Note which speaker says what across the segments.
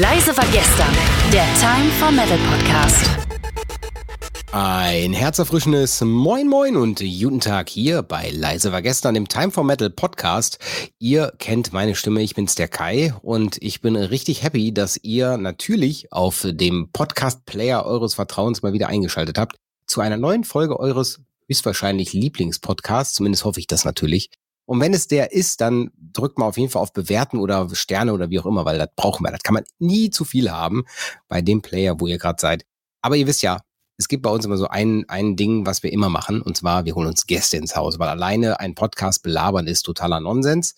Speaker 1: Leise war gestern, der Time for Metal Podcast.
Speaker 2: Ein herzerfrischendes Moin Moin und guten Tag hier bei Leise war gestern im Time for Metal Podcast. Ihr kennt meine Stimme, ich bin's der Kai und ich bin richtig happy, dass ihr natürlich auf dem Podcast Player eures Vertrauens mal wieder eingeschaltet habt zu einer neuen Folge eures höchstwahrscheinlich Lieblingspodcasts, zumindest hoffe ich das natürlich. Und wenn es der ist, dann drückt mal auf jeden Fall auf Bewerten oder Sterne oder wie auch immer, weil das brauchen wir. Das kann man nie zu viel haben bei dem Player, wo ihr gerade seid. Aber ihr wisst ja, es gibt bei uns immer so ein, ein Ding, was wir immer machen, und zwar, wir holen uns Gäste ins Haus, weil alleine ein Podcast belabern ist totaler Nonsens.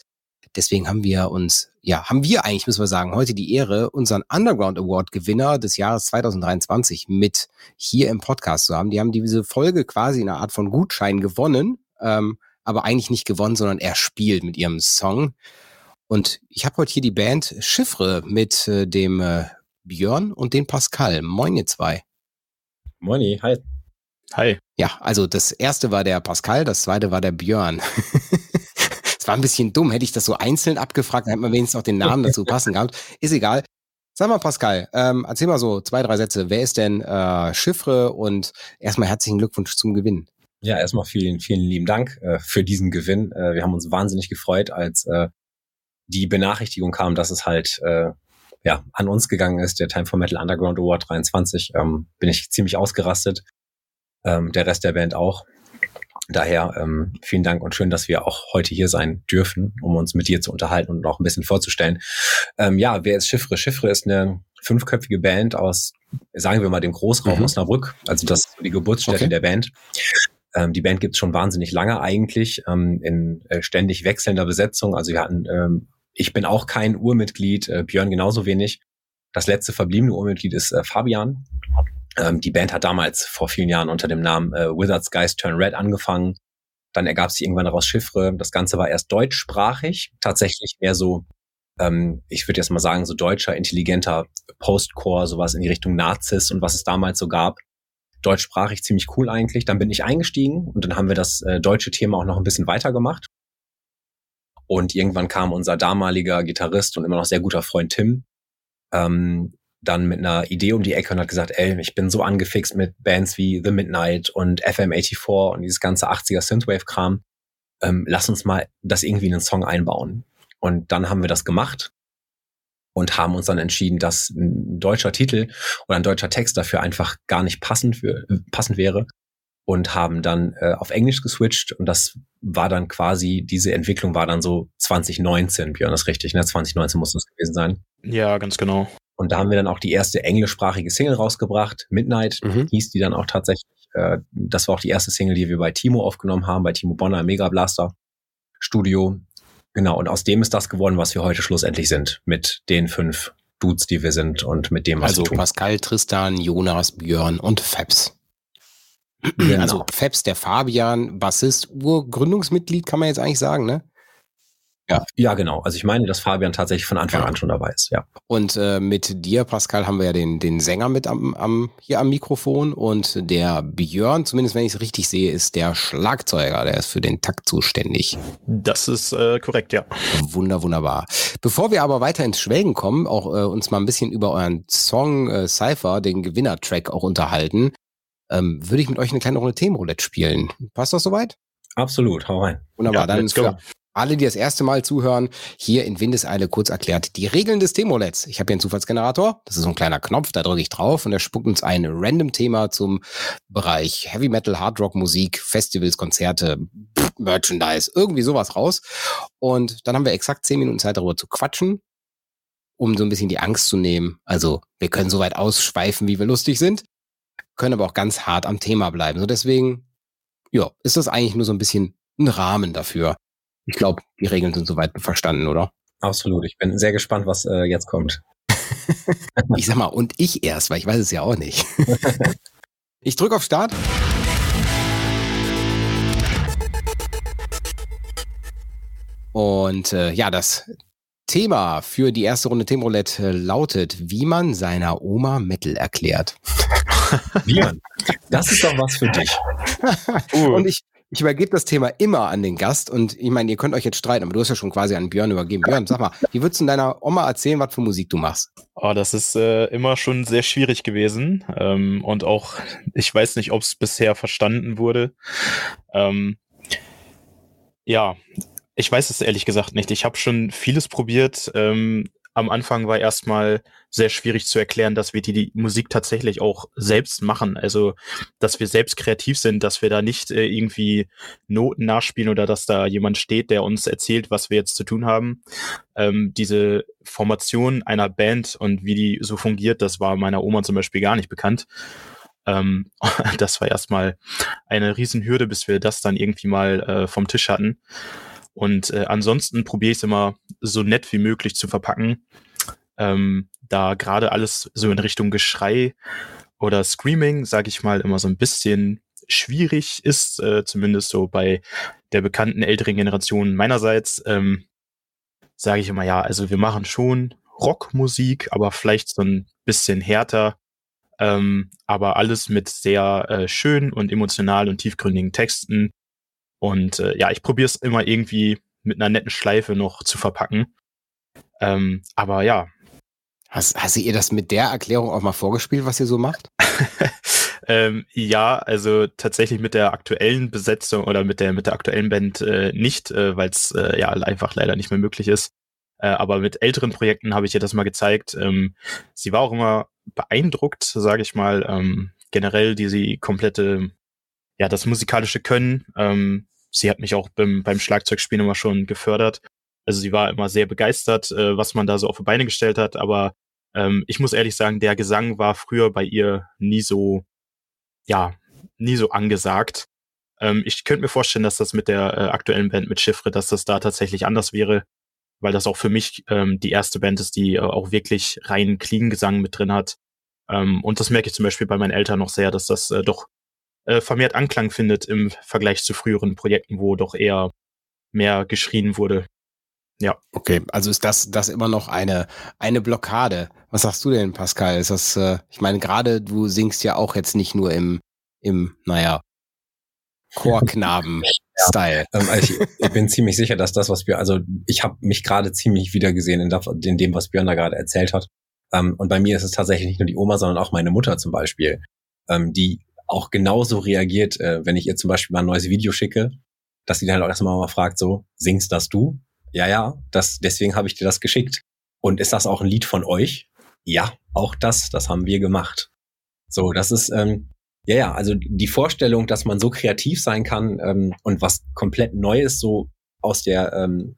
Speaker 2: Deswegen haben wir uns, ja, haben wir eigentlich, müssen wir sagen, heute die Ehre, unseren Underground Award Gewinner des Jahres 2023 mit hier im Podcast zu haben. Die haben diese Folge quasi in einer Art von Gutschein gewonnen, ähm, aber eigentlich nicht gewonnen, sondern er spielt mit ihrem Song. Und ich habe heute hier die Band Chiffre mit äh, dem äh, Björn und den Pascal. Moin, ihr zwei.
Speaker 3: Moini, hi.
Speaker 4: Hi.
Speaker 2: Ja, also das erste war der Pascal, das zweite war der Björn. Es war ein bisschen dumm, hätte ich das so einzeln abgefragt, dann hätte man wenigstens auch den Namen dazu passen gehabt. Ist egal. Sag mal, Pascal, ähm, erzähl mal so zwei, drei Sätze. Wer ist denn äh, Chiffre und erstmal herzlichen Glückwunsch zum Gewinn.
Speaker 3: Ja, erstmal vielen, vielen lieben Dank äh, für diesen Gewinn. Äh, wir haben uns wahnsinnig gefreut, als äh, die Benachrichtigung kam, dass es halt äh, ja, an uns gegangen ist, der Time for Metal Underground Award 23, ähm, bin ich ziemlich ausgerastet. Ähm, der Rest der Band auch. Daher ähm, vielen Dank und schön, dass wir auch heute hier sein dürfen, um uns mit dir zu unterhalten und auch ein bisschen vorzustellen. Ähm, ja, wer ist Chiffre? Chiffre ist eine fünfköpfige Band aus, sagen wir mal, dem Großraum mhm. Osnabrück. Also das ist die Geburtsstätte okay. der Band. Ähm, die Band gibt es schon wahnsinnig lange eigentlich, ähm, in äh, ständig wechselnder Besetzung. Also wir hatten ähm, ich bin auch kein Urmitglied, äh, Björn genauso wenig. Das letzte verbliebene Urmitglied ist äh, Fabian. Ähm, die Band hat damals vor vielen Jahren unter dem Namen äh, Wizards Guys Turn Red angefangen. Dann ergab sich irgendwann daraus Chiffre. Das Ganze war erst deutschsprachig, tatsächlich mehr so, ähm, ich würde jetzt mal sagen, so deutscher, intelligenter Postcore, sowas in die Richtung Nazis und was es damals so gab. Deutschsprachig ziemlich cool eigentlich. Dann bin ich eingestiegen und dann haben wir das äh, deutsche Thema auch noch ein bisschen weitergemacht. Und irgendwann kam unser damaliger Gitarrist und immer noch sehr guter Freund Tim ähm, dann mit einer Idee um die Ecke und hat gesagt, ey, ich bin so angefixt mit Bands wie The Midnight und FM84 und dieses ganze 80er Synthwave-Kram. Ähm, lass uns mal das irgendwie in einen Song einbauen. Und dann haben wir das gemacht und haben uns dann entschieden, dass ein deutscher Titel oder ein deutscher Text dafür einfach gar nicht passend, für, passend wäre und haben dann äh, auf Englisch geswitcht und das war dann quasi, diese Entwicklung war dann so 2019, Björn, das ist richtig, ne? 2019 muss das gewesen sein.
Speaker 4: Ja, ganz genau.
Speaker 3: Und da haben wir dann auch die erste englischsprachige Single rausgebracht, Midnight mhm. hieß die dann auch tatsächlich. Äh, das war auch die erste Single, die wir bei Timo aufgenommen haben, bei Timo Bonner im Mega Blaster Studio. Genau, und aus dem ist das geworden, was wir heute schlussendlich sind, mit den fünf Dudes, die wir sind und mit dem, was
Speaker 2: also
Speaker 3: wir tun.
Speaker 2: Pascal, Tristan, Jonas, Björn und Fabs. Genau. Also Fabs, der Fabian, Bassist, Urgründungsmitglied, kann man jetzt eigentlich sagen, ne?
Speaker 3: Ja. ja, genau. Also ich meine, dass Fabian tatsächlich von Anfang ja. an schon dabei ist, ja.
Speaker 2: Und äh, mit dir, Pascal, haben wir ja den, den Sänger mit am, am, hier am Mikrofon und der Björn, zumindest wenn ich es richtig sehe, ist der Schlagzeuger, der ist für den Takt zuständig.
Speaker 4: Das ist äh, korrekt, ja.
Speaker 2: Wunder, wunderbar. Bevor wir aber weiter ins Schwelgen kommen, auch äh, uns mal ein bisschen über euren Song äh, Cypher, den Gewinnertrack auch unterhalten, ähm, würde ich mit euch eine kleine Runde Themenroulette spielen. Passt das soweit?
Speaker 3: Absolut, hau rein.
Speaker 2: Wunderbar, ja, dann für alle, die das erste Mal zuhören, hier in Windeseile kurz erklärt die Regeln des Themenroulettes. Ich habe hier einen Zufallsgenerator, das ist so ein kleiner Knopf, da drücke ich drauf und der spuckt uns ein random Thema zum Bereich Heavy Metal, Hard Rock Musik, Festivals, Konzerte, Merchandise, irgendwie sowas raus. Und dann haben wir exakt zehn Minuten Zeit darüber zu quatschen, um so ein bisschen die Angst zu nehmen. Also wir können so weit ausschweifen, wie wir lustig sind können aber auch ganz hart am Thema bleiben. So deswegen, ja, ist das eigentlich nur so ein bisschen ein Rahmen dafür. Ich glaube, die Regeln sind soweit verstanden, oder?
Speaker 3: Absolut. Ich bin sehr gespannt, was äh, jetzt kommt.
Speaker 2: ich sag mal, und ich erst, weil ich weiß es ja auch nicht. ich drücke auf Start. Und äh, ja, das Thema für die erste Runde Themenroulette lautet, wie man seiner Oma Metal erklärt.
Speaker 3: Björn, das ist doch was für dich.
Speaker 2: Uh. Und ich, ich übergebe das Thema immer an den Gast und ich meine, ihr könnt euch jetzt streiten, aber du hast ja schon quasi an Björn übergeben. Björn, sag mal, wie würdest du deiner Oma erzählen, was für Musik du machst?
Speaker 4: Oh, das ist äh, immer schon sehr schwierig gewesen ähm, und auch, ich weiß nicht, ob es bisher verstanden wurde. Ähm, ja, ich weiß es ehrlich gesagt nicht. Ich habe schon vieles probiert. Ähm, am Anfang war erstmal sehr schwierig zu erklären, dass wir die, die Musik tatsächlich auch selbst machen. Also, dass wir selbst kreativ sind, dass wir da nicht äh, irgendwie Noten nachspielen oder dass da jemand steht, der uns erzählt, was wir jetzt zu tun haben. Ähm, diese Formation einer Band und wie die so fungiert, das war meiner Oma zum Beispiel gar nicht bekannt. Ähm, das war erstmal eine Riesenhürde, bis wir das dann irgendwie mal äh, vom Tisch hatten. Und äh, ansonsten probiere ich es immer so nett wie möglich zu verpacken. Ähm, da gerade alles so in Richtung Geschrei oder Screaming, sage ich mal, immer so ein bisschen schwierig ist, äh, zumindest so bei der bekannten älteren Generation meinerseits, ähm, sage ich immer, ja, also wir machen schon Rockmusik, aber vielleicht so ein bisschen härter, ähm, aber alles mit sehr äh, schönen und emotionalen und tiefgründigen Texten, und äh, ja, ich probiere es immer irgendwie mit einer netten Schleife noch zu verpacken. Ähm, aber ja.
Speaker 2: Hast, hast ihr das mit der Erklärung auch mal vorgespielt, was ihr so macht?
Speaker 4: ähm, ja, also tatsächlich mit der aktuellen Besetzung oder mit der mit der aktuellen Band äh, nicht, äh, weil es äh, ja einfach leider nicht mehr möglich ist. Äh, aber mit älteren Projekten habe ich ihr das mal gezeigt. Ähm, sie war auch immer beeindruckt, sage ich mal, ähm, generell diese komplette ja, das musikalische Können. Ähm, sie hat mich auch beim, beim Schlagzeugspielen immer schon gefördert. Also sie war immer sehr begeistert, äh, was man da so auf die Beine gestellt hat. Aber ähm, ich muss ehrlich sagen, der Gesang war früher bei ihr nie so, ja, nie so angesagt. Ähm, ich könnte mir vorstellen, dass das mit der äh, aktuellen Band mit Chiffre, dass das da tatsächlich anders wäre, weil das auch für mich ähm, die erste Band ist, die äh, auch wirklich rein clean Gesang mit drin hat. Ähm, und das merke ich zum Beispiel bei meinen Eltern noch sehr, dass das äh, doch äh, vermehrt Anklang findet im Vergleich zu früheren Projekten, wo doch eher mehr geschrien wurde. Ja.
Speaker 2: Okay, also ist das, das immer noch eine, eine Blockade. Was sagst du denn, Pascal? Ist das, äh, ich meine, gerade du singst ja auch jetzt nicht nur im, im, naja, Chorknaben-Style.
Speaker 3: Ja, ähm, also ich, ich, bin ziemlich sicher, dass das, was wir, also ich habe mich gerade ziemlich wieder gesehen in, in, dem, was Björn da gerade erzählt hat. Ähm, und bei mir ist es tatsächlich nicht nur die Oma, sondern auch meine Mutter zum Beispiel, ähm, die auch genauso reagiert, äh, wenn ich ihr zum Beispiel mal ein neues Video schicke, dass sie dann halt auch erstmal mal fragt, so, singst das du? Ja, ja, das, deswegen habe ich dir das geschickt. Und ist das auch ein Lied von euch? Ja, auch das, das haben wir gemacht. So, das ist, ähm, ja, ja, also die Vorstellung, dass man so kreativ sein kann ähm, und was komplett Neues so aus der ähm,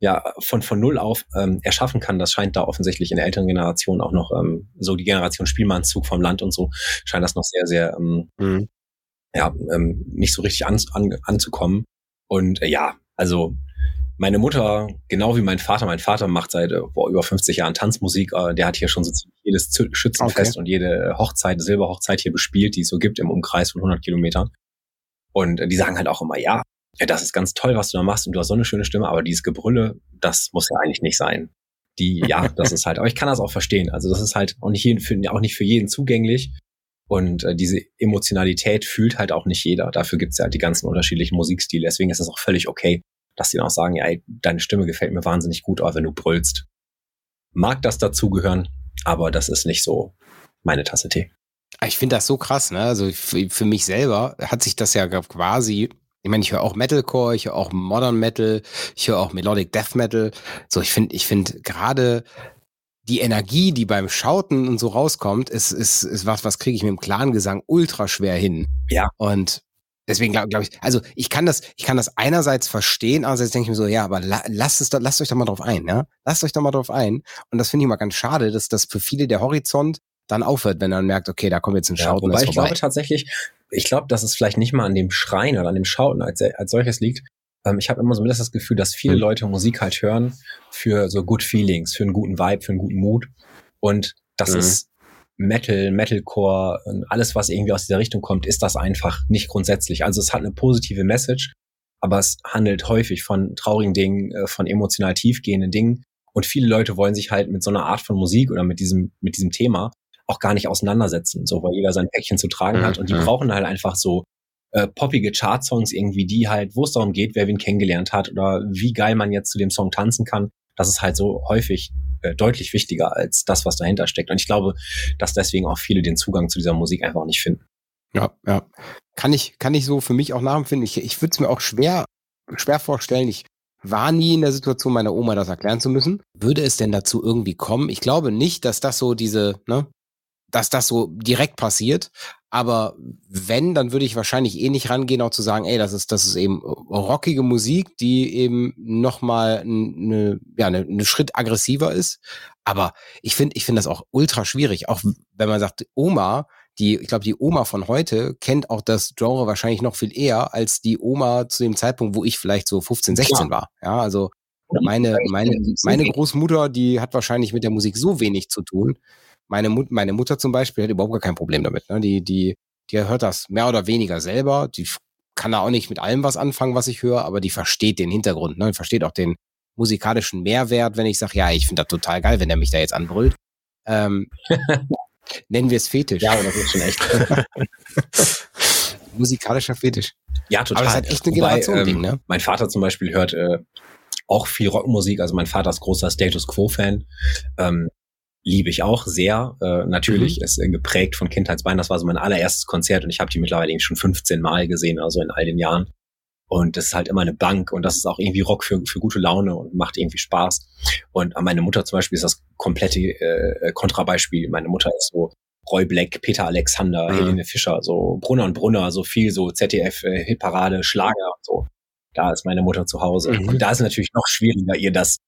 Speaker 3: ja von von null auf ähm, erschaffen kann, das scheint da offensichtlich in der älteren Generation auch noch ähm, so die Generation Spielmannszug vom Land und so scheint das noch sehr sehr ähm, mhm. ja ähm, nicht so richtig an, an, anzukommen und äh, ja also meine Mutter, genau wie mein Vater, mein Vater macht seit äh, boah, über 50 Jahren Tanzmusik. Äh, der hat hier schon so jedes Schützenfest okay. und jede Hochzeit, Silberhochzeit hier bespielt, die es so gibt im Umkreis von 100 Kilometern. Und äh, die sagen halt auch immer, ja, ja, das ist ganz toll, was du da machst und du hast so eine schöne Stimme, aber dieses Gebrülle, das muss ja eigentlich nicht sein. Die, ja, das ist halt, aber ich kann das auch verstehen. Also das ist halt auch nicht, jeden, für, auch nicht für jeden zugänglich. Und äh, diese Emotionalität fühlt halt auch nicht jeder. Dafür gibt's ja halt die ganzen unterschiedlichen Musikstile. Deswegen ist es auch völlig okay, dass die dann auch sagen, ja, ey, deine Stimme gefällt mir wahnsinnig gut, aber wenn du brüllst. Mag das dazugehören, aber das ist nicht so meine Tasse Tee.
Speaker 2: Ich finde das so krass, ne? Also für mich selber hat sich das ja quasi ich meine, ich höre auch Metalcore, ich höre auch Modern Metal, ich höre auch Melodic Death Metal. So, ich finde, ich finde gerade die Energie, die beim Schauten und so rauskommt, ist, ist, ist was, was kriege ich mit dem klaren Gesang ultra schwer hin.
Speaker 3: Ja.
Speaker 2: Und deswegen glaube glaub ich, also ich kann das, ich kann das einerseits verstehen, andererseits denke ich mir so, ja, aber la, lasst es, lasst euch da mal drauf ein, ja? Lasst euch da mal drauf ein. Und das finde ich mal ganz schade, dass das für viele der Horizont dann aufhört, wenn man merkt, okay, da kommt jetzt ein Schauten.
Speaker 3: Ja, wobei ich glaube tatsächlich, ich glaube, dass es vielleicht nicht mal an dem Schreien oder an dem Schauten als, als solches liegt. Ähm, ich habe immer so ein das Gefühl, dass viele hm. Leute Musik halt hören für so Good Feelings, für einen guten Vibe, für einen guten Mood. Und das mhm. ist Metal, Metalcore und alles, was irgendwie aus dieser Richtung kommt, ist das einfach nicht grundsätzlich. Also es hat eine positive Message, aber es handelt häufig von traurigen Dingen, äh, von emotional tiefgehenden Dingen. Und viele Leute wollen sich halt mit so einer Art von Musik oder mit diesem, mit diesem Thema auch gar nicht auseinandersetzen, so weil jeder sein Päckchen zu tragen hat. Und die mhm. brauchen halt einfach so äh, poppige Chart-Songs irgendwie, die halt, wo es darum geht, wer wen kennengelernt hat oder wie geil man jetzt zu dem Song tanzen kann. Das ist halt so häufig äh, deutlich wichtiger als das, was dahinter steckt. Und ich glaube, dass deswegen auch viele den Zugang zu dieser Musik einfach nicht finden.
Speaker 2: Ja, ja. Kann ich, kann ich so für mich auch nachempfinden. Ich, ich würde es mir auch schwer, schwer vorstellen. Ich war nie in der Situation, meiner Oma das erklären zu müssen. Würde es denn dazu irgendwie kommen? Ich glaube nicht, dass das so diese, ne, dass das so direkt passiert. Aber wenn, dann würde ich wahrscheinlich eh nicht rangehen, auch zu sagen, ey, das ist, das ist eben rockige Musik, die eben nochmal eine, ja, eine, eine Schritt aggressiver ist. Aber ich finde, ich finde das auch ultra schwierig. Auch wenn man sagt, Oma, die, ich glaube, die Oma von heute kennt auch das Genre wahrscheinlich noch viel eher als die Oma zu dem Zeitpunkt, wo ich vielleicht so 15, 16 ja. war. Ja, also meine, meine, meine Großmutter, die hat wahrscheinlich mit der Musik so wenig zu tun. Meine, Mut, meine Mutter zum Beispiel hat überhaupt gar kein Problem damit. Ne? Die, die, die hört das mehr oder weniger selber. Die kann da auch nicht mit allem was anfangen, was ich höre, aber die versteht den Hintergrund, ne? Die versteht auch den musikalischen Mehrwert, wenn ich sage, ja, ich finde das total geil, wenn der mich da jetzt anbrüllt. Ähm, Nennen wir es Fetisch.
Speaker 3: Ja, das ist schon echt.
Speaker 2: Musikalischer Fetisch.
Speaker 3: Ja, total. Aber
Speaker 2: das ist echt eine Generation-Ding, ähm, ne?
Speaker 3: Mein Vater zum Beispiel hört äh, auch viel Rockmusik. Also mein Vater ist großer Status Quo-Fan. Ähm, liebe ich auch sehr. Äh, natürlich mhm. ist äh, geprägt von Kindheitsbeinen. Das war so mein allererstes Konzert und ich habe die mittlerweile schon 15 Mal gesehen, also in all den Jahren. Und das ist halt immer eine Bank und das ist auch irgendwie Rock für, für gute Laune und macht irgendwie Spaß. Und meine Mutter zum Beispiel ist das komplette äh, Kontrabeispiel. Meine Mutter ist so Roy Black, Peter Alexander, mhm. Helene Fischer, so Brunner und Brunner, so viel so ZDF äh, Hitparade, Schlager, so. Da ist meine Mutter zu Hause. Mhm. Und da ist natürlich noch schwieriger, ihr das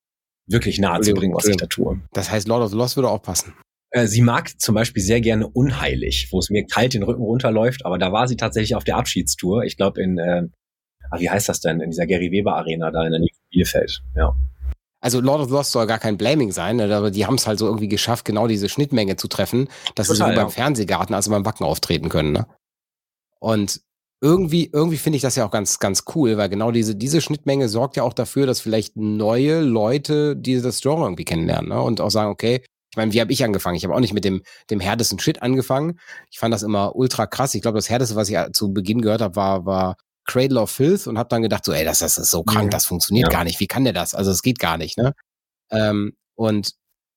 Speaker 3: wirklich nahe zu bringen, was ich da tue.
Speaker 2: Das heißt, Lord of the Lost würde auch passen.
Speaker 3: Äh, sie mag zum Beispiel sehr gerne Unheilig, wo es mir kalt den Rücken runterläuft, aber da war sie tatsächlich auf der Abschiedstour. Ich glaube in äh, ah, wie heißt das denn, in dieser Gary Weber Arena da in der Nähe von Bielefeld, ja.
Speaker 2: Also Lord of the Lost soll gar kein Blaming sein, ne, aber die haben es halt so irgendwie geschafft, genau diese Schnittmenge zu treffen, dass Total, sie so ja. beim Fernsehgarten also beim Wacken auftreten können. Ne? Und irgendwie, irgendwie finde ich das ja auch ganz, ganz cool, weil genau diese, diese Schnittmenge sorgt ja auch dafür, dass vielleicht neue Leute dieses Genre irgendwie kennenlernen ne? und auch sagen, okay, ich meine, wie habe ich angefangen? Ich habe auch nicht mit dem, dem härtesten Shit angefangen. Ich fand das immer ultra krass. Ich glaube, das härteste, was ich zu Beginn gehört habe, war, war Cradle of Filth und habe dann gedacht, so, ey, das, das ist so krank, das funktioniert ja. gar nicht. Wie kann der das? Also es geht gar nicht, ne? Ähm, und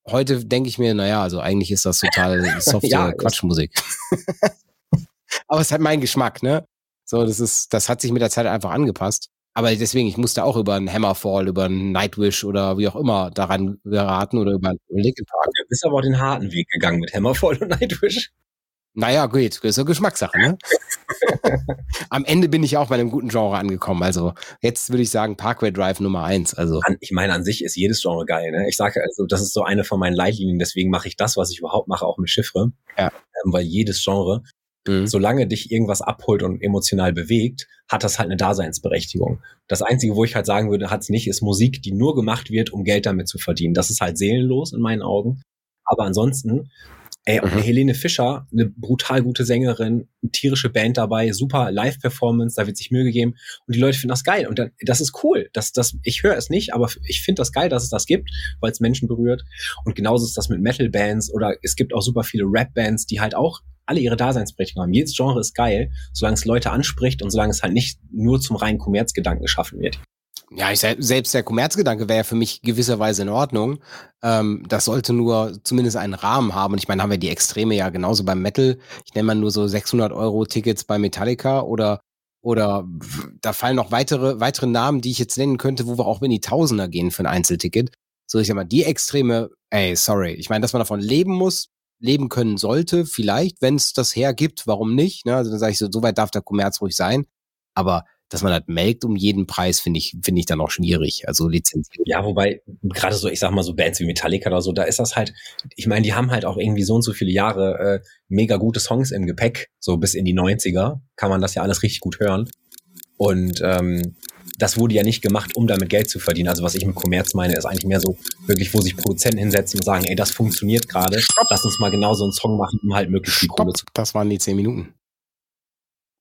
Speaker 2: heute denke ich mir, naja, also eigentlich ist das total softe ja, Quatschmusik. Aber es ist halt mein Geschmack, ne? So, das ist, das hat sich mit der Zeit einfach angepasst. Aber deswegen, ich musste auch über einen Hammerfall, über einen Nightwish oder wie auch immer daran geraten oder über einen Linkin Park.
Speaker 3: Du bist aber auch den harten Weg gegangen mit Hammerfall und Nightwish.
Speaker 2: Naja, gut, das ist ja Geschmackssache, ne? Am Ende bin ich auch bei einem guten Genre angekommen. Also jetzt würde ich sagen Parkway Drive Nummer eins. Also
Speaker 3: ich meine, an sich ist jedes Genre geil. Ne? Ich sage also, das ist so eine von meinen Leitlinien. Deswegen mache ich das, was ich überhaupt mache, auch mit Chiffre. Ja. Ähm, weil jedes Genre, mhm. solange dich irgendwas abholt und emotional bewegt, hat das halt eine Daseinsberechtigung. Das Einzige, wo ich halt sagen würde, hat es nicht, ist Musik, die nur gemacht wird, um Geld damit zu verdienen. Das ist halt seelenlos in meinen Augen. Aber ansonsten Ey, und mhm. Helene Fischer, eine brutal gute Sängerin, eine tierische Band dabei, super Live-Performance, da wird sich Mühe gegeben und die Leute finden das geil und dann, das ist cool. Das, das, ich höre es nicht, aber ich finde das geil, dass es das gibt, weil es Menschen berührt. Und genauso ist das mit Metal-Bands oder es gibt auch super viele Rap-Bands, die halt auch alle ihre Daseinsberechtigung haben. Jedes Genre ist geil, solange es Leute anspricht und solange es halt nicht nur zum reinen Kommerzgedanken geschaffen wird.
Speaker 2: Ja, ich, selbst der Kommerzgedanke wäre für mich gewisserweise in Ordnung. Ähm, das sollte nur zumindest einen Rahmen haben. Und ich meine, haben wir die Extreme ja genauso beim Metal. Ich nenne mal nur so 600 Euro Tickets bei Metallica oder oder da fallen noch weitere weitere Namen, die ich jetzt nennen könnte, wo wir auch in die Tausender gehen für ein Einzelticket. So ich sag mal, die Extreme, ey, sorry. Ich meine, dass man davon leben muss, leben können sollte, vielleicht, wenn es das hergibt, warum nicht? Ne? Also dann sage ich so, so weit darf der Kommerz ruhig sein. Aber dass man das melkt um jeden Preis, finde ich, finde ich dann auch schwierig. Also lizenziert.
Speaker 3: Ja, wobei, gerade so, ich sag mal so Bands wie Metallica oder so, da ist das halt, ich meine, die haben halt auch irgendwie so und so viele Jahre äh, mega gute Songs im Gepäck, so bis in die 90er, kann man das ja alles richtig gut hören. Und ähm, das wurde ja nicht gemacht, um damit Geld zu verdienen. Also was ich mit Kommerz meine, ist eigentlich mehr so wirklich, wo sich Produzenten hinsetzen und sagen, ey, das funktioniert gerade, lass uns mal genau so einen Song machen, um halt möglichst viel Kohle zu.
Speaker 2: Das waren die zehn Minuten.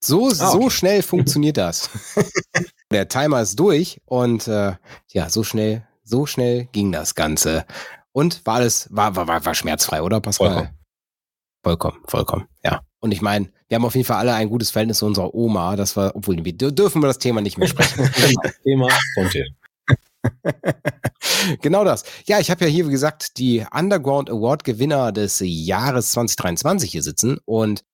Speaker 2: So, ah, okay. so schnell funktioniert das. Der Timer ist durch und äh, ja, so schnell, so schnell ging das Ganze. Und war alles, war, war, war, war schmerzfrei, oder Pascal?
Speaker 3: Vollkommen.
Speaker 2: Vollkommen, vollkommen, ja. Und ich meine, Wir haben auf jeden Fall alle ein gutes Verhältnis zu unserer Oma. Das war, obwohl wir dürfen wir das Thema nicht mehr sprechen.
Speaker 3: Thema Frontier.
Speaker 2: genau das. Ja, ich habe ja hier, wie gesagt, die Underground Award Gewinner des Jahres 2023 hier sitzen und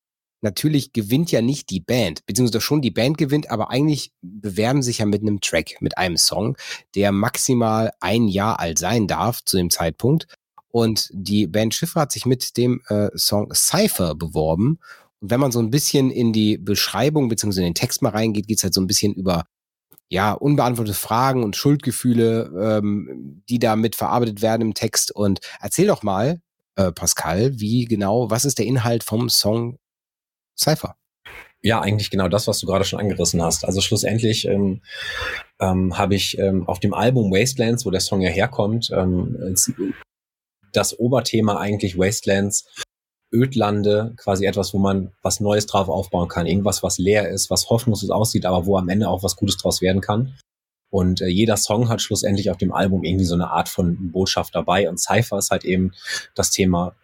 Speaker 2: natürlich gewinnt ja nicht die Band, beziehungsweise schon die Band gewinnt, aber eigentlich bewerben sich ja mit einem Track, mit einem Song, der maximal ein Jahr alt sein darf zu dem Zeitpunkt. Und die Band Schiffer hat sich mit dem äh, Song Cypher beworben. Wenn man so ein bisschen in die Beschreibung beziehungsweise in den Text mal reingeht, geht es halt so ein bisschen über ja, unbeantwortete Fragen und Schuldgefühle, ähm, die da mit verarbeitet werden im Text. Und erzähl doch mal, äh, Pascal, wie genau, was ist der Inhalt vom Song Cypher?
Speaker 3: Ja, eigentlich genau das, was du gerade schon angerissen hast. Also schlussendlich ähm, ähm, habe ich ähm, auf dem Album Wastelands, wo der Song ja herkommt, ähm, das Oberthema eigentlich Wastelands Ödlande, quasi etwas, wo man was Neues drauf aufbauen kann. Irgendwas, was leer ist, was hoffnungslos aussieht, aber wo am Ende auch was Gutes draus werden kann. Und äh, jeder Song hat schlussendlich auf dem Album irgendwie so eine Art von Botschaft dabei. Und Cypher ist halt eben das Thema,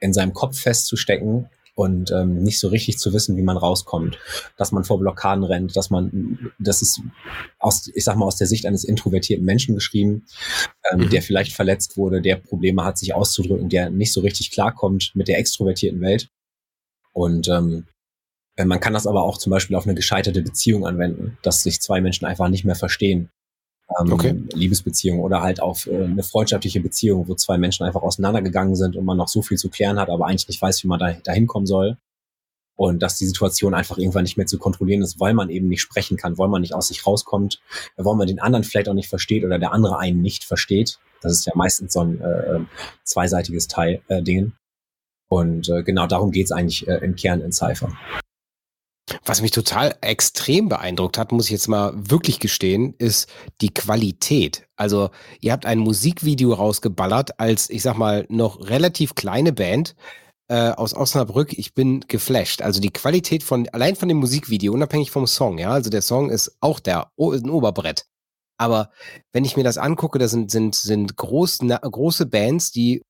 Speaker 3: in seinem Kopf festzustecken, und ähm, nicht so richtig zu wissen, wie man rauskommt, dass man vor Blockaden rennt, dass man, das ist aus, ich sag mal, aus der Sicht eines introvertierten Menschen geschrieben, ähm, mhm. der vielleicht verletzt wurde, der Probleme hat, sich auszudrücken, der nicht so richtig klarkommt mit der extrovertierten Welt. Und ähm, äh, man kann das aber auch zum Beispiel auf eine gescheiterte Beziehung anwenden, dass sich zwei Menschen einfach nicht mehr verstehen ähm, okay. Liebesbeziehung oder halt auf äh, eine freundschaftliche Beziehung, wo zwei Menschen einfach auseinandergegangen sind und man noch so viel zu klären hat, aber eigentlich nicht weiß, wie man da dahin kommen soll. Und dass die Situation einfach irgendwann nicht mehr zu kontrollieren ist, weil man eben nicht sprechen kann, weil man nicht aus sich rauskommt, weil man den anderen vielleicht auch nicht versteht oder der andere einen nicht versteht. Das ist ja meistens so ein äh, zweiseitiges Teil äh, Dingen. Und äh, genau darum geht's eigentlich äh, im Kern in Cypher.
Speaker 2: Was mich total extrem beeindruckt hat, muss ich jetzt mal wirklich gestehen, ist die Qualität. Also ihr habt ein Musikvideo rausgeballert als, ich sag mal, noch relativ kleine Band äh, aus Osnabrück. Ich bin geflasht. Also die Qualität von, allein von dem Musikvideo, unabhängig vom Song, ja. Also der Song ist auch der, ist ein Oberbrett. Aber wenn ich mir das angucke, das sind, sind, sind groß, na, große Bands, die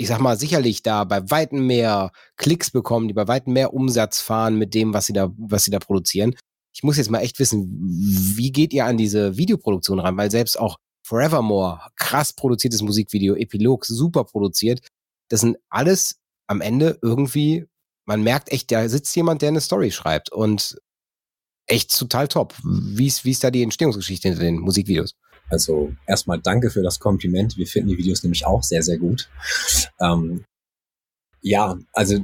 Speaker 2: ich sag mal, sicherlich da bei weitem mehr Klicks bekommen, die bei weitem mehr Umsatz fahren mit dem, was sie da, was sie da produzieren. Ich muss jetzt mal echt wissen, wie geht ihr an diese Videoproduktion ran? Weil selbst auch Forevermore, krass produziertes Musikvideo, Epilog, super produziert. Das sind alles am Ende irgendwie, man merkt echt, da sitzt jemand, der eine Story schreibt und echt total top. Wie ist, wie ist da die Entstehungsgeschichte hinter den Musikvideos?
Speaker 3: Also erstmal danke für das Kompliment. Wir finden die Videos nämlich auch sehr, sehr gut. Ähm, ja, also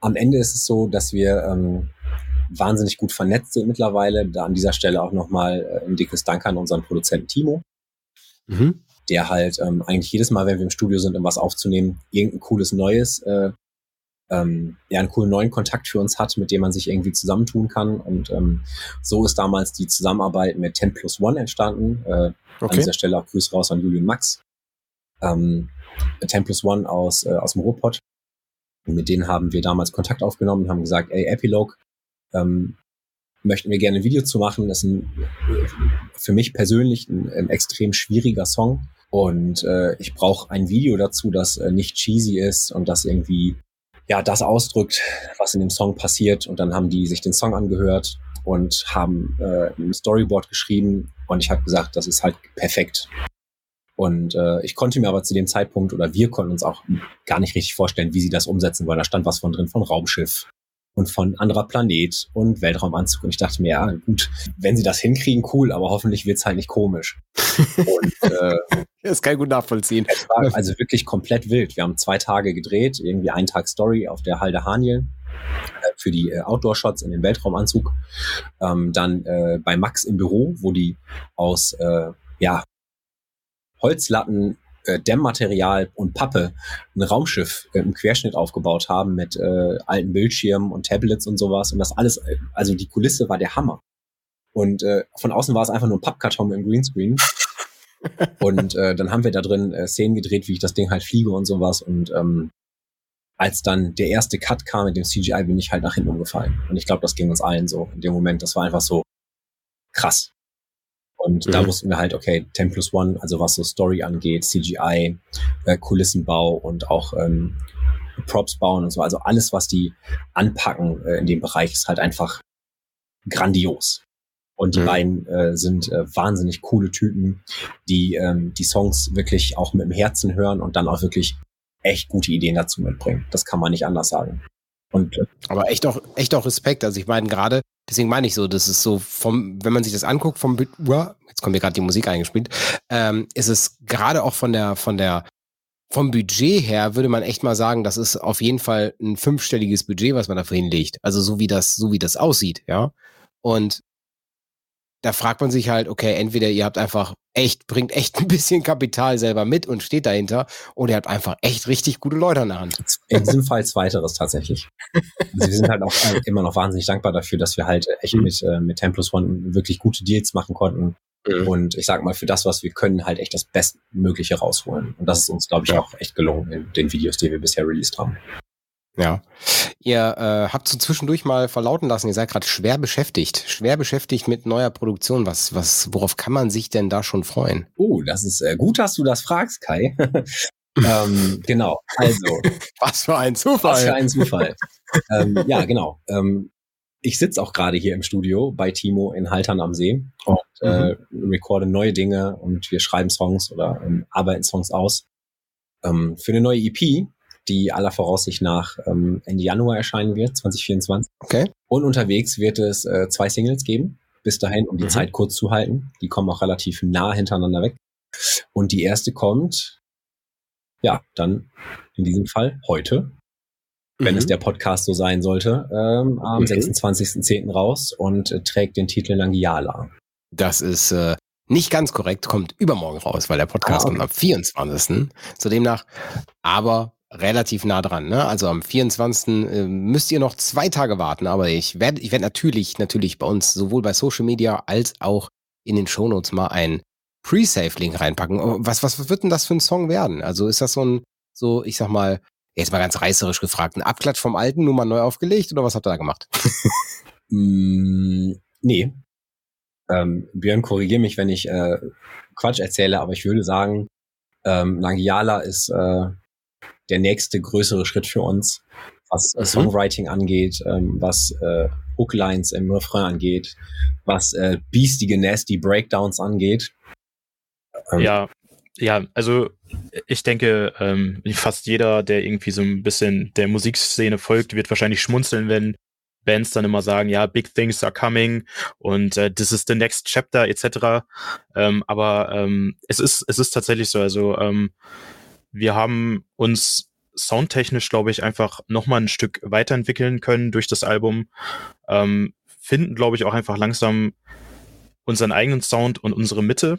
Speaker 3: am Ende ist es so, dass wir ähm, wahnsinnig gut vernetzt sind mittlerweile. Da an dieser Stelle auch nochmal äh, ein dickes Dank an unseren Produzenten Timo, mhm. der halt ähm, eigentlich jedes Mal, wenn wir im Studio sind, um was aufzunehmen, irgendein cooles Neues äh, ähm, ja einen coolen neuen Kontakt für uns hat, mit dem man sich irgendwie zusammentun kann. Und ähm, so ist damals die Zusammenarbeit mit 10 Plus One entstanden. Äh, okay. An dieser Stelle auch Grüße raus an Julian Max. Ähm, 10 Plus One aus, äh, aus dem Ruhrpott. Und mit denen haben wir damals Kontakt aufgenommen und haben gesagt, ey, Epilogue, ähm, möchten wir gerne ein Video zu machen. Das ist ein, für mich persönlich ein, ein extrem schwieriger Song. Und äh, ich brauche ein Video dazu, das äh, nicht cheesy ist und das irgendwie ja das ausdrückt, was in dem Song passiert. Und dann haben die sich den Song angehört und haben äh, ein Storyboard geschrieben. Und ich habe gesagt, das ist halt perfekt. Und äh, ich konnte mir aber zu dem Zeitpunkt oder wir konnten uns auch gar nicht richtig vorstellen, wie sie das umsetzen wollen. Da stand was von drin von Raumschiff und von anderer Planet und Weltraumanzug. Und ich dachte mir, ja, gut, wenn sie das hinkriegen, cool, aber hoffentlich wird's halt nicht komisch.
Speaker 2: und äh, das kann ich gut nachvollziehen.
Speaker 3: Also wirklich komplett wild. Wir haben zwei Tage gedreht, irgendwie einen Tag Story auf der Halde Haniel äh, für die äh, Outdoor-Shots in dem Weltraumanzug. Ähm, dann äh, bei Max im Büro, wo die aus ja, Holzlatten Dämmmaterial und Pappe ein Raumschiff im Querschnitt aufgebaut haben mit alten Bildschirmen und Tablets und sowas. Und das alles, also die Kulisse war der Hammer. Und äh, von außen war es einfach nur ein Pappkarton im Greenscreen und äh, dann haben wir da drin äh, Szenen gedreht, wie ich das Ding halt fliege und sowas. Und ähm, als dann der erste Cut kam mit dem CGI, bin ich halt nach hinten umgefallen. Und ich glaube, das ging uns allen so in dem Moment. Das war einfach so krass. Und mhm. da wussten wir halt, okay, 10 plus 1, also was so Story angeht, CGI, äh, Kulissenbau und auch ähm, Props bauen und so. Also alles, was die anpacken äh, in dem Bereich, ist halt einfach grandios. Und die mhm. beiden äh, sind äh, wahnsinnig coole Typen, die ähm, die Songs wirklich auch mit dem Herzen hören und dann auch wirklich echt gute Ideen dazu mitbringen. Das kann man nicht anders sagen.
Speaker 2: Und, äh, Aber echt auch, echt auch Respekt. Also ich meine gerade, deswegen meine ich so, das ist so vom, wenn man sich das anguckt, vom, jetzt kommt mir gerade die Musik eingespielt, ähm, ist es gerade auch von der, von der, vom Budget her würde man echt mal sagen, das ist auf jeden Fall ein fünfstelliges Budget, was man dafür hinlegt. Also so wie das, so wie das aussieht, ja. Und da fragt man sich halt, okay, entweder ihr habt einfach echt, bringt echt ein bisschen Kapital selber mit und steht dahinter, oder ihr habt einfach echt richtig gute Leute an der Hand.
Speaker 3: In diesem Fall zweiteres tatsächlich. Also wir sind halt auch immer noch wahnsinnig dankbar dafür, dass wir halt echt mhm. mit, äh, mit 10 Plus One wirklich gute Deals machen konnten. Mhm. Und ich sag mal, für das, was wir können, halt echt das Bestmögliche rausholen. Und das ist uns, glaube ich, ja. auch echt gelungen in den Videos, die wir bisher released haben.
Speaker 2: Ja. Ihr äh, habt so zwischendurch mal verlauten lassen, ihr seid gerade schwer beschäftigt. Schwer beschäftigt mit neuer Produktion. Was, was, worauf kann man sich denn da schon freuen?
Speaker 3: Oh, das ist äh, gut, dass du das fragst, Kai. ähm, genau, also.
Speaker 2: was für ein Zufall. Was
Speaker 3: für ein Zufall. ähm, ja, genau. Ähm, ich sitze auch gerade hier im Studio bei Timo in Haltern am See und äh, mhm. recorde neue Dinge und wir schreiben Songs oder ähm, arbeiten Songs aus. Ähm, für eine neue EP, die aller Voraussicht nach ähm, Ende Januar erscheinen wird, 2024.
Speaker 2: Okay.
Speaker 3: Und unterwegs wird es äh, zwei Singles geben, bis dahin, um die mhm. Zeit kurz zu halten. Die kommen auch relativ nah hintereinander weg. Und die erste kommt, ja, dann in diesem Fall heute, wenn mhm. es der Podcast so sein sollte, ähm, am okay. 26.10. raus und äh, trägt den Titel Langiala.
Speaker 2: Das ist äh, nicht ganz korrekt, kommt übermorgen raus, weil der Podcast ah, okay. kommt am 24. Zu demnach, aber relativ nah dran. Ne? Also am 24. Äh, müsst ihr noch zwei Tage warten, aber ich werde ich werd natürlich, natürlich bei uns sowohl bei Social Media als auch in den Shownotes mal ein Pre-Save-Link reinpacken. Oh, was, was wird denn das für ein Song werden? Also ist das so ein, so, ich sag mal, jetzt mal ganz reißerisch gefragt, ein Abklatsch vom alten, nur mal neu aufgelegt oder was habt ihr da gemacht?
Speaker 3: mm, nee. Ähm, Björn, korrigiere mich, wenn ich äh, Quatsch erzähle, aber ich würde sagen, ähm, Nangiala ist äh, der nächste größere Schritt für uns, was äh, mhm. Songwriting angeht, ähm, was äh, Hooklines im Refrain angeht, was äh, biestige, nasty Breakdowns angeht.
Speaker 4: Ähm, ja, ja, also ich denke, ähm, fast jeder, der irgendwie so ein bisschen der Musikszene folgt, wird wahrscheinlich schmunzeln, wenn Bands dann immer sagen, ja, big things are coming und äh, this is the next chapter etc. Ähm, aber ähm, es ist es ist tatsächlich so. Also ähm, wir haben uns soundtechnisch, glaube ich, einfach nochmal ein Stück weiterentwickeln können durch das Album. Ähm, finden, glaube ich, auch einfach langsam unseren eigenen Sound und unsere Mitte.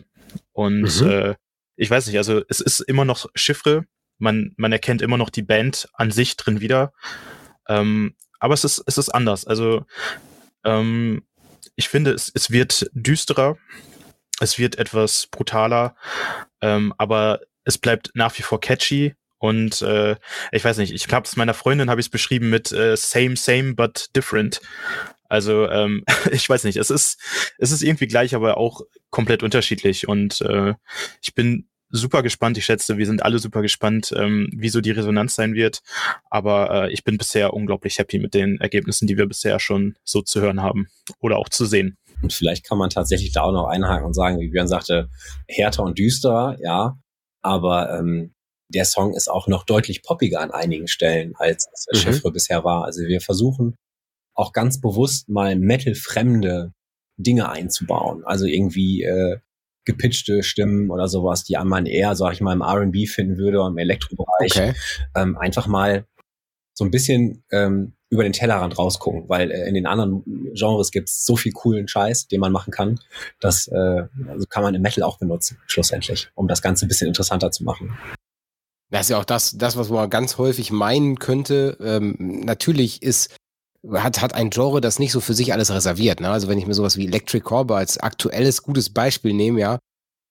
Speaker 4: Und mhm. äh, ich weiß nicht, also es ist immer noch Chiffre. Man, man erkennt immer noch die Band an sich drin wieder. Ähm, aber es ist, es ist anders. Also ähm, ich finde, es, es wird düsterer. Es wird etwas brutaler. Ähm, aber es bleibt nach wie vor catchy und äh, ich weiß nicht, ich glaube, es meiner Freundin habe ich es beschrieben mit äh, same, same, but different. Also ähm, ich weiß nicht, es ist es ist irgendwie gleich, aber auch komplett unterschiedlich und äh, ich bin super gespannt. Ich schätze, wir sind alle super gespannt, ähm, wie so die Resonanz sein wird. Aber äh, ich bin bisher unglaublich happy mit den Ergebnissen, die wir bisher schon so zu hören haben oder auch zu sehen.
Speaker 3: Und vielleicht kann man tatsächlich da auch noch einhaken und sagen, wie Björn sagte, härter und düsterer, ja, aber ähm, der Song ist auch noch deutlich poppiger an einigen Stellen, als es mhm. Chiffre bisher war. Also wir versuchen auch ganz bewusst mal metal-fremde Dinge einzubauen. Also irgendwie äh, gepitchte Stimmen oder sowas, die man eher, sag ich mal, im R&B finden würde oder im Elektrobereich. Okay. Ähm, einfach mal so ein bisschen ähm, über den Tellerrand rausgucken, weil äh, in den anderen Genres gibt's so viel coolen Scheiß, den man machen kann. Das äh, also kann man im Metal auch benutzen, schlussendlich, um das Ganze ein bisschen interessanter zu machen.
Speaker 2: Das ist ja auch das, das, was man ganz häufig meinen könnte. Ähm, natürlich ist, hat, hat ein Genre das nicht so für sich alles reserviert. Ne? Also wenn ich mir sowas wie Electric Corber als aktuelles gutes Beispiel nehme, ja,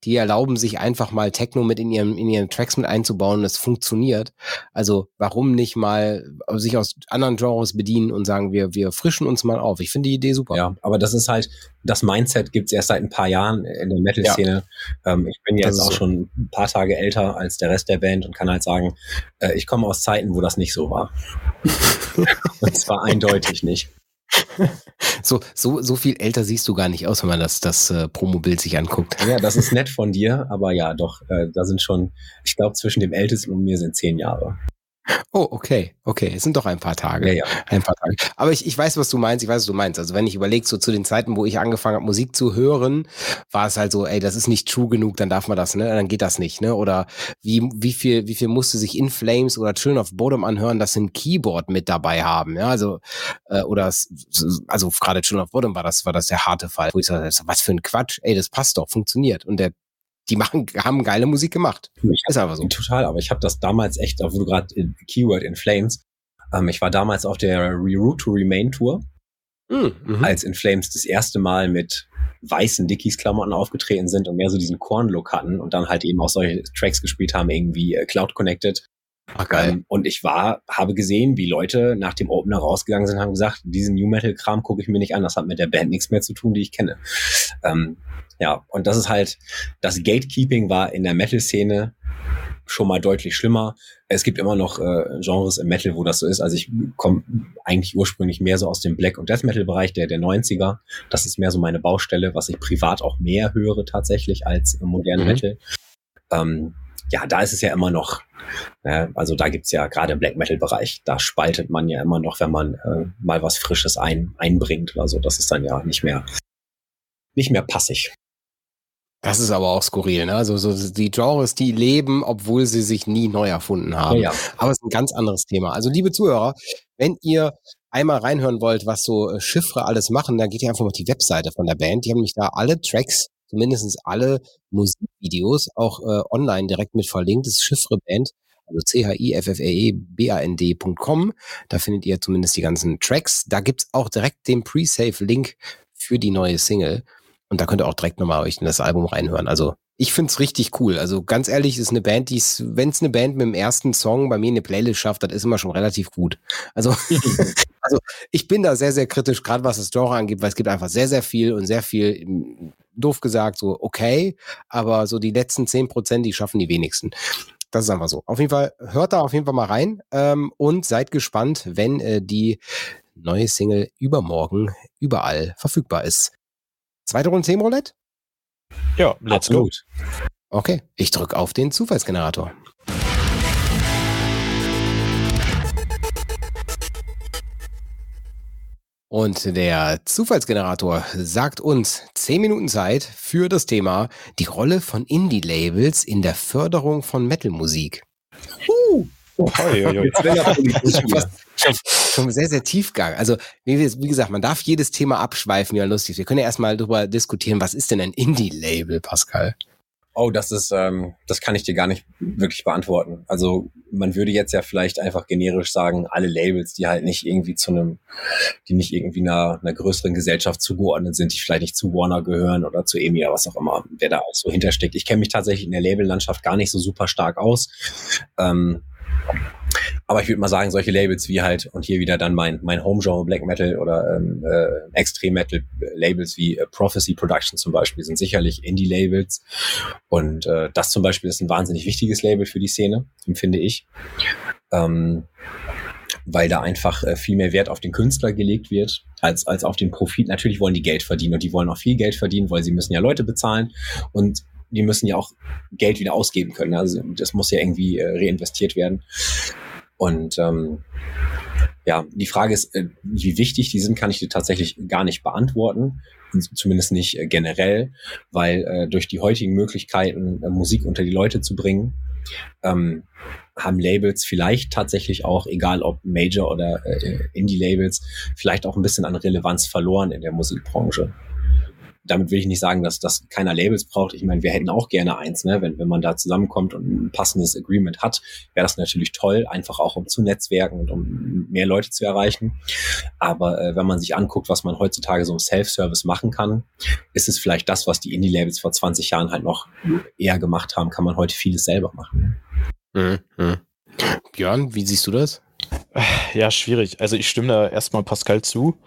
Speaker 2: die erlauben sich einfach mal Techno mit in ihren, in ihren Tracks mit einzubauen. Das funktioniert. Also warum nicht mal sich aus anderen Genres bedienen und sagen, wir, wir frischen uns mal auf. Ich finde die Idee super.
Speaker 3: Ja, aber das ist halt, das Mindset gibt's erst seit ein paar Jahren in der Metal-Szene. Ja. Ähm, ich bin jetzt auch so. schon ein paar Tage älter als der Rest der Band und kann halt sagen, äh, ich komme aus Zeiten, wo das nicht so war. und zwar eindeutig nicht.
Speaker 2: So, so, so viel älter siehst du gar nicht aus, wenn man das, das äh, Promobild sich anguckt.
Speaker 3: Ja, das ist nett von dir, aber ja, doch, äh, da sind schon, ich glaube, zwischen dem Ältesten und mir sind zehn Jahre.
Speaker 2: Oh, okay, okay. Es sind doch ein paar Tage. Ja, ja. Ein paar Tage. Aber ich, ich weiß, was du meinst. Ich weiß, was du meinst. Also wenn ich überlege, so zu den Zeiten, wo ich angefangen habe, Musik zu hören, war es halt so, ey, das ist nicht true genug, dann darf man das, ne? Dann geht das nicht, ne? Oder wie, wie viel, wie viel musste sich In Flames oder Children of Bodom anhören, dass sie ein Keyboard mit dabei haben, ja? Also, äh, oder, also gerade Children of Bodom war das, war das der harte Fall, wo ich so, was für ein Quatsch, ey, das passt doch, funktioniert. Und der die machen, haben geile Musik gemacht.
Speaker 3: Ich ist aber so. Total, aber ich habe das damals echt, wo du gerade Keyword in Flames, ähm, ich war damals auf der Reroute to Remain Tour, hm, mhm. als In Flames das erste Mal mit weißen Dickies-Klamotten aufgetreten sind und mehr so diesen Korn-Look hatten und dann halt eben auch solche Tracks gespielt haben, irgendwie äh, Cloud Connected. Ach, geil. Ähm, und ich war, habe gesehen, wie Leute nach dem Opener rausgegangen sind, haben gesagt, diesen New Metal-Kram gucke ich mir nicht an, das hat mit der Band nichts mehr zu tun, die ich kenne. Ähm, ja, und das ist halt, das Gatekeeping war in der Metal-Szene schon mal deutlich schlimmer. Es gibt immer noch äh, Genres im Metal, wo das so ist. Also ich komme eigentlich ursprünglich mehr so aus dem Black- und Death Metal-Bereich der, der 90er. Das ist mehr so meine Baustelle, was ich privat auch mehr höre tatsächlich als modernen mhm. Metal. Ähm, ja, da ist es ja immer noch, äh, also da gibt's ja gerade im Black Metal-Bereich, da spaltet man ja immer noch, wenn man äh, mal was Frisches ein, einbringt oder so. Das ist dann ja nicht mehr, nicht mehr passig.
Speaker 2: Das ist aber auch skurril, ne? Also so die Genres, die leben, obwohl sie sich nie neu erfunden haben. Ja, ja. Aber es ist ein ganz anderes Thema. Also liebe Zuhörer, wenn ihr einmal reinhören wollt, was so äh, Chiffre alles machen, dann geht ihr einfach auf die Webseite von der Band. Die haben nämlich da alle Tracks, zumindest alle Musikvideos, auch äh, online direkt mit verlinkt. Das ist Chiffre Band, also C-H-I-F-F-R-E-B-A-N-D.com. Da findet ihr zumindest die ganzen Tracks. Da gibt's auch direkt den Pre-Save-Link für die neue Single. Und da könnt ihr auch direkt nochmal euch in das Album reinhören. Also ich find's richtig cool. Also ganz ehrlich, ist eine Band, die wenn es eine Band mit dem ersten Song bei mir in eine Playlist schafft, das ist immer schon relativ gut. Also, also ich bin da sehr, sehr kritisch, gerade was das Genre angeht, weil es gibt einfach sehr, sehr viel und sehr viel, doof gesagt, so okay, aber so die letzten zehn Prozent, die schaffen die wenigsten. Das ist einfach so. Auf jeden Fall, hört da auf jeden Fall mal rein ähm, und seid gespannt, wenn äh, die neue Single übermorgen überall verfügbar ist. Zweite Runde Themenroulette?
Speaker 4: Ja, let's Absolut.
Speaker 2: go. Okay, ich drücke auf den Zufallsgenerator. Und der Zufallsgenerator sagt uns 10 Minuten Zeit für das Thema die Rolle von Indie-Labels in der Förderung von Metal-Musik. Uh. Oh, oi, oi, oi. schon sehr, sehr tiefgang. Also, wie, wie, gesagt, man darf jedes Thema abschweifen, ja lustig. Wir können ja erstmal darüber diskutieren, was ist denn ein Indie-Label, Pascal?
Speaker 3: Oh, das ist, ähm, das kann ich dir gar nicht wirklich beantworten. Also man würde jetzt ja vielleicht einfach generisch sagen, alle Labels, die halt nicht irgendwie zu einem, die nicht irgendwie einer, einer größeren Gesellschaft zugeordnet sind, die vielleicht nicht zu Warner gehören oder zu EMI oder was auch immer, wer da auch so hintersteckt. Ich kenne mich tatsächlich in der Labellandschaft gar nicht so super stark aus. Ähm, aber ich würde mal sagen, solche Labels wie halt, und hier wieder dann mein, mein Home-Genre Black Metal oder ähm, äh, Extreme Metal Labels wie äh, Prophecy Production zum Beispiel sind sicherlich Indie-Labels. Und äh, das zum Beispiel ist ein wahnsinnig wichtiges Label für die Szene, empfinde ich. Ähm, weil da einfach äh, viel mehr Wert auf den Künstler gelegt wird, als, als auf den Profit. Natürlich wollen die Geld verdienen und die wollen auch viel Geld verdienen, weil sie müssen ja Leute bezahlen. Und die müssen ja auch Geld wieder ausgeben können. Also das muss ja irgendwie äh, reinvestiert werden. Und ähm, ja, die Frage ist, äh, wie wichtig die sind, kann ich dir tatsächlich gar nicht beantworten. Zumindest nicht äh, generell, weil äh, durch die heutigen Möglichkeiten, äh, Musik unter die Leute zu bringen, ähm, haben Labels vielleicht tatsächlich auch, egal ob Major oder äh, Indie-Labels, vielleicht auch ein bisschen an Relevanz verloren in der Musikbranche. Damit will ich nicht sagen, dass das keiner Labels braucht. Ich meine, wir hätten auch gerne eins, ne? wenn, wenn man da zusammenkommt und ein passendes Agreement hat, wäre das natürlich toll, einfach auch um zu netzwerken und um mehr Leute zu erreichen. Aber äh, wenn man sich anguckt, was man heutzutage so im Self-Service machen kann, ist es vielleicht das, was die Indie-Labels vor 20 Jahren halt noch eher gemacht haben, kann man heute vieles selber machen.
Speaker 2: Mhm. Mhm. Björn, wie siehst du das?
Speaker 4: Ja, schwierig. Also ich stimme da erstmal Pascal zu.